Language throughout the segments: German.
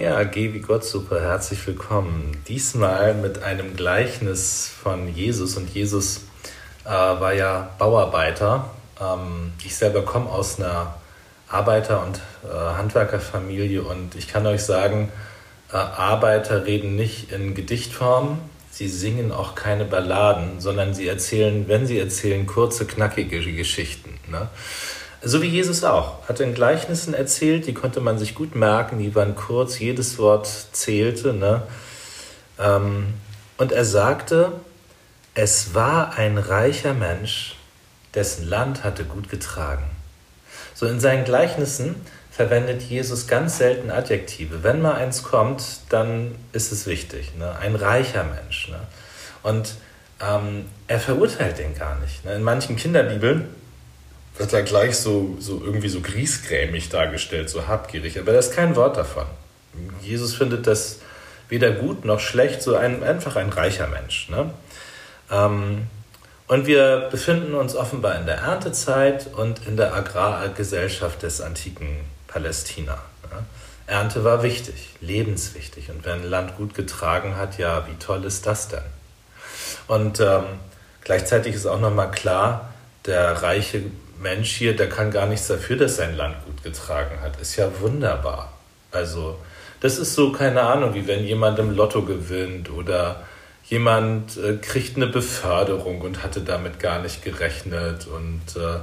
Ja, geh wie Gott super, herzlich willkommen. Diesmal mit einem Gleichnis von Jesus und Jesus äh, war ja Bauarbeiter. Ähm, ich selber komme aus einer Arbeiter- und äh, Handwerkerfamilie und ich kann euch sagen, äh, Arbeiter reden nicht in Gedichtform, sie singen auch keine Balladen, sondern sie erzählen, wenn sie erzählen, kurze, knackige Geschichten. Ne? So wie Jesus auch. Hat in Gleichnissen erzählt, die konnte man sich gut merken, die waren kurz, jedes Wort zählte. Ne? Ähm, und er sagte, es war ein reicher Mensch, dessen Land hatte gut getragen. So in seinen Gleichnissen verwendet Jesus ganz selten Adjektive. Wenn mal eins kommt, dann ist es wichtig. Ne? Ein reicher Mensch. Ne? Und ähm, er verurteilt den gar nicht. Ne? In manchen Kinderbibeln wird er gleich so, so irgendwie so griesgrämig dargestellt, so habgierig. Aber da ist kein Wort davon. Jesus findet das weder gut noch schlecht, so ein, einfach ein reicher Mensch. Ne? Ähm, und wir befinden uns offenbar in der Erntezeit und in der Agrargesellschaft des antiken Palästina. Ne? Ernte war wichtig, lebenswichtig. Und wenn Land gut getragen hat, ja, wie toll ist das denn? Und ähm, gleichzeitig ist auch nochmal klar, der reiche Mensch hier, der kann gar nichts dafür, dass sein Land gut getragen hat. Ist ja wunderbar. Also, das ist so, keine Ahnung, wie wenn jemand im Lotto gewinnt oder jemand äh, kriegt eine Beförderung und hatte damit gar nicht gerechnet. Und äh,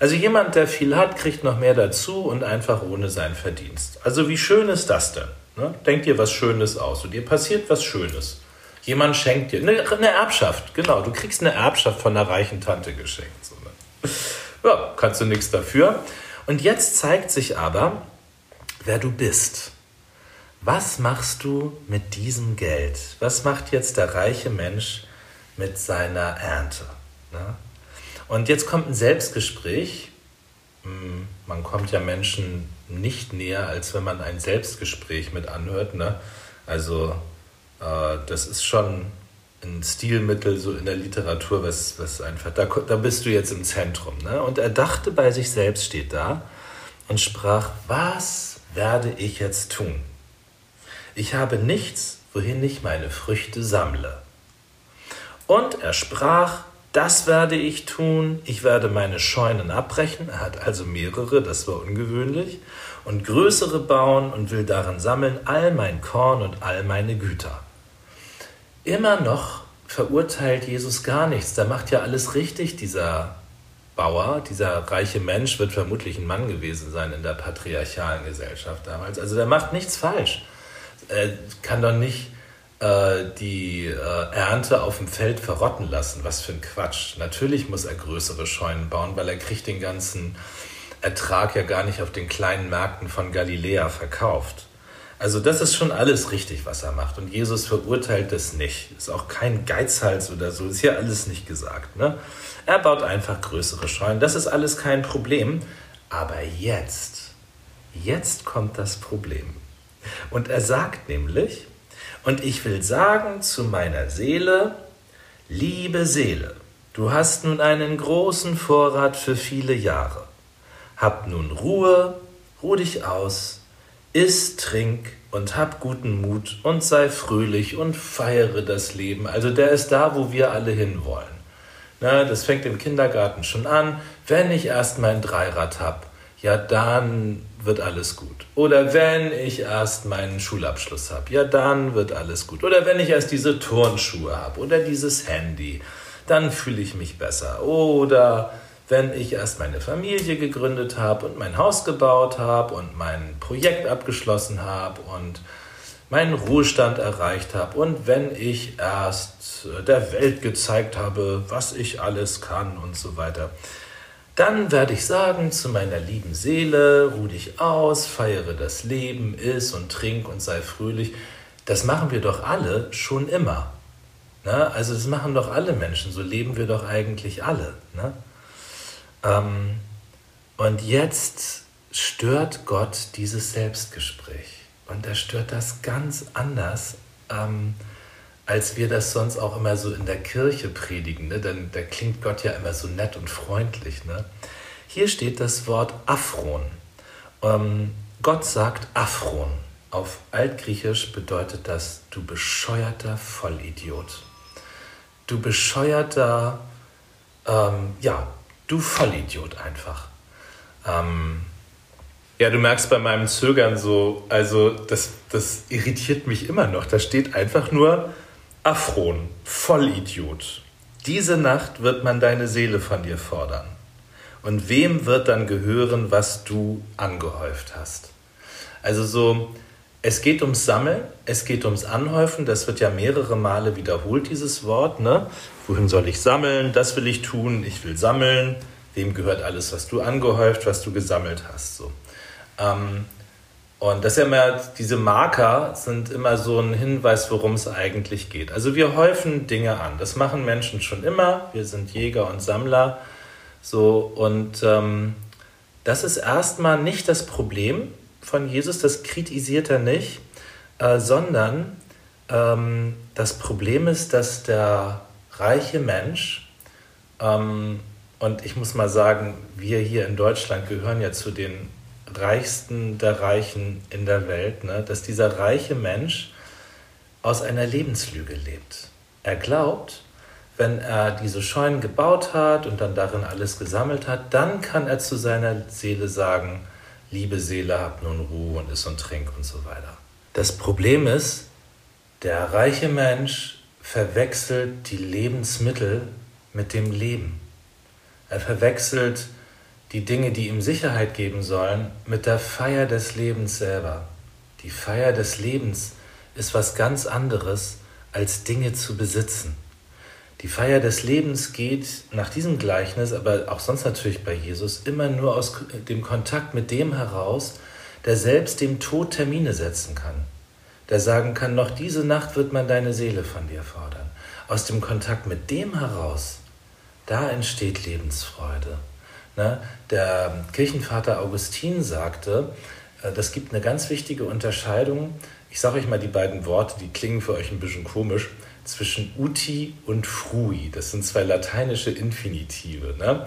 also jemand, der viel hat, kriegt noch mehr dazu und einfach ohne seinen Verdienst. Also wie schön ist das denn? Ne? Denkt dir was Schönes aus und dir passiert was Schönes. Jemand schenkt dir eine, eine Erbschaft, genau. Du kriegst eine Erbschaft von einer reichen Tante geschenkt. So, ne? Ja, kannst du nichts dafür. Und jetzt zeigt sich aber, wer du bist. Was machst du mit diesem Geld? Was macht jetzt der reiche Mensch mit seiner Ernte? Ne? Und jetzt kommt ein Selbstgespräch. Hm, man kommt ja Menschen nicht näher, als wenn man ein Selbstgespräch mit anhört. Ne? Also äh, das ist schon ein Stilmittel so in der Literatur, was, was einfach, da, da bist du jetzt im Zentrum. Ne? Und er dachte bei sich selbst, steht da, und sprach, was werde ich jetzt tun? Ich habe nichts, wohin ich meine Früchte sammle. Und er sprach, das werde ich tun, ich werde meine Scheunen abbrechen, er hat also mehrere, das war ungewöhnlich, und größere bauen und will darin sammeln all mein Korn und all meine Güter immer noch verurteilt Jesus gar nichts. Der macht ja alles richtig, dieser Bauer, dieser reiche Mensch wird vermutlich ein Mann gewesen sein in der patriarchalen Gesellschaft damals. Also der macht nichts falsch. Er kann doch nicht äh, die äh, Ernte auf dem Feld verrotten lassen. Was für ein Quatsch. Natürlich muss er größere Scheunen bauen, weil er kriegt den ganzen Ertrag ja gar nicht auf den kleinen Märkten von Galiläa verkauft. Also das ist schon alles richtig, was er macht. Und Jesus verurteilt das nicht. Ist auch kein Geizhals oder so. Ist hier alles nicht gesagt. Ne? Er baut einfach größere Scheunen. Das ist alles kein Problem. Aber jetzt, jetzt kommt das Problem. Und er sagt nämlich, und ich will sagen zu meiner Seele, liebe Seele, du hast nun einen großen Vorrat für viele Jahre. Hab nun Ruhe, ruh dich aus, Iss, trink und hab guten Mut und sei fröhlich und feiere das Leben. Also der ist da, wo wir alle hinwollen. Na, das fängt im Kindergarten schon an. Wenn ich erst mein Dreirad hab, ja dann wird alles gut. Oder wenn ich erst meinen Schulabschluss hab, ja dann wird alles gut. Oder wenn ich erst diese Turnschuhe hab oder dieses Handy, dann fühle ich mich besser. Oder wenn ich erst meine Familie gegründet habe und mein Haus gebaut habe und mein Projekt abgeschlossen habe und meinen Ruhestand erreicht habe und wenn ich erst der Welt gezeigt habe, was ich alles kann und so weiter, dann werde ich sagen zu meiner lieben Seele, ruh dich aus, feiere das Leben, iss und trink und sei fröhlich. Das machen wir doch alle schon immer. Ne? Also das machen doch alle Menschen, so leben wir doch eigentlich alle. Ne? Ähm, und jetzt stört Gott dieses Selbstgespräch. Und er stört das ganz anders, ähm, als wir das sonst auch immer so in der Kirche predigen. Ne? Denn da klingt Gott ja immer so nett und freundlich. Ne? Hier steht das Wort Aphron. Ähm, Gott sagt Aphron. auf Altgriechisch bedeutet das du bescheuerter Vollidiot. Du bescheuerter, ähm, ja, du Vollidiot einfach. Ähm, ja, du merkst bei meinem Zögern so, also das, das irritiert mich immer noch. Da steht einfach nur Afron, Vollidiot. Diese Nacht wird man deine Seele von dir fordern. Und wem wird dann gehören, was du angehäuft hast? Also so, es geht ums Sammeln, es geht ums Anhäufen, das wird ja mehrere Male wiederholt, dieses Wort. Ne? Wohin soll ich sammeln? Das will ich tun, ich will sammeln. Wem gehört alles, was du angehäuft, was du gesammelt hast? So. Ähm, und das ist ja immer, diese Marker sind immer so ein Hinweis, worum es eigentlich geht. Also wir häufen Dinge an. Das machen Menschen schon immer. Wir sind Jäger und Sammler. So, und ähm, das ist erstmal nicht das Problem, von Jesus, das kritisiert er nicht, äh, sondern ähm, das Problem ist, dass der reiche Mensch, ähm, und ich muss mal sagen, wir hier in Deutschland gehören ja zu den reichsten der Reichen in der Welt, ne? dass dieser reiche Mensch aus einer Lebenslüge lebt. Er glaubt, wenn er diese Scheunen gebaut hat und dann darin alles gesammelt hat, dann kann er zu seiner Seele sagen, liebe Seele, hab nun Ruhe und iss und trink und so weiter. Das Problem ist, der reiche Mensch verwechselt die Lebensmittel mit dem Leben. Er verwechselt die Dinge, die ihm Sicherheit geben sollen, mit der Feier des Lebens selber. Die Feier des Lebens ist was ganz anderes, als Dinge zu besitzen. Die Feier des Lebens geht nach diesem Gleichnis, aber auch sonst natürlich bei Jesus, immer nur aus dem Kontakt mit dem heraus, der selbst dem Tod Termine setzen kann. Der sagen kann, noch diese Nacht wird man deine Seele von dir fordern. Aus dem Kontakt mit dem heraus, da entsteht Lebensfreude. Ne? Der Kirchenvater Augustin sagte, äh, das gibt eine ganz wichtige Unterscheidung. Ich sage euch mal die beiden Worte, die klingen für euch ein bisschen komisch zwischen uti und frui. Das sind zwei lateinische Infinitive. Ne?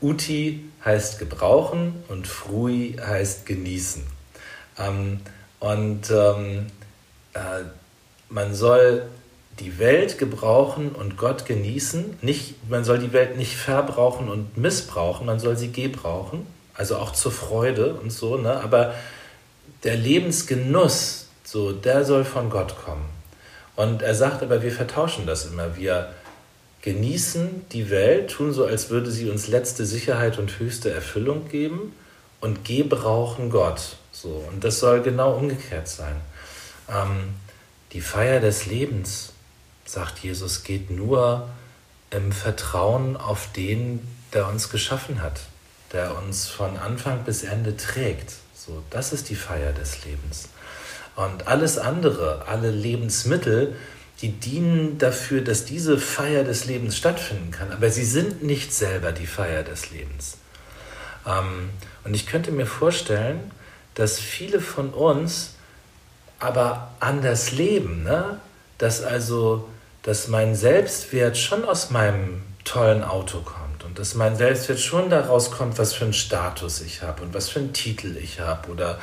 Uti heißt gebrauchen und frui heißt genießen. Ähm, und ähm, äh, man soll die Welt gebrauchen und Gott genießen. Nicht, man soll die Welt nicht verbrauchen und missbrauchen, man soll sie gebrauchen, also auch zur Freude und so. Ne? Aber der Lebensgenuss, so, der soll von Gott kommen. Und er sagt aber, wir vertauschen das immer. Wir genießen die Welt, tun so, als würde sie uns letzte Sicherheit und höchste Erfüllung geben und gebrauchen Gott. So, und das soll genau umgekehrt sein. Ähm, die Feier des Lebens, sagt Jesus, geht nur im Vertrauen auf den, der uns geschaffen hat, der uns von Anfang bis Ende trägt. So, das ist die Feier des Lebens. Und alles andere, alle Lebensmittel, die dienen dafür, dass diese Feier des Lebens stattfinden kann. Aber sie sind nicht selber die Feier des Lebens. Ähm, und ich könnte mir vorstellen, dass viele von uns aber anders leben. Ne? Dass also, dass mein Selbstwert schon aus meinem tollen Auto kommt und dass mein Selbstwert schon daraus kommt, was für einen Status ich habe und was für einen Titel ich habe oder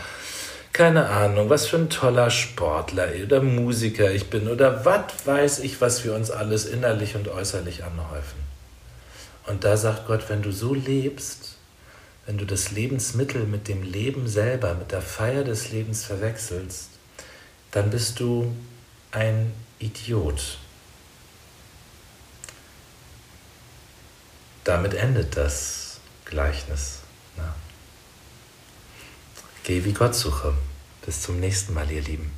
keine Ahnung, was für ein toller Sportler oder Musiker ich bin oder was weiß ich, was wir uns alles innerlich und äußerlich anhäufen. Und da sagt Gott, wenn du so lebst, wenn du das Lebensmittel mit dem Leben selber, mit der Feier des Lebens verwechselst, dann bist du ein Idiot. Damit endet das Gleichnis. Na? Geh wie Gott suche. Bis zum nächsten Mal, ihr Lieben.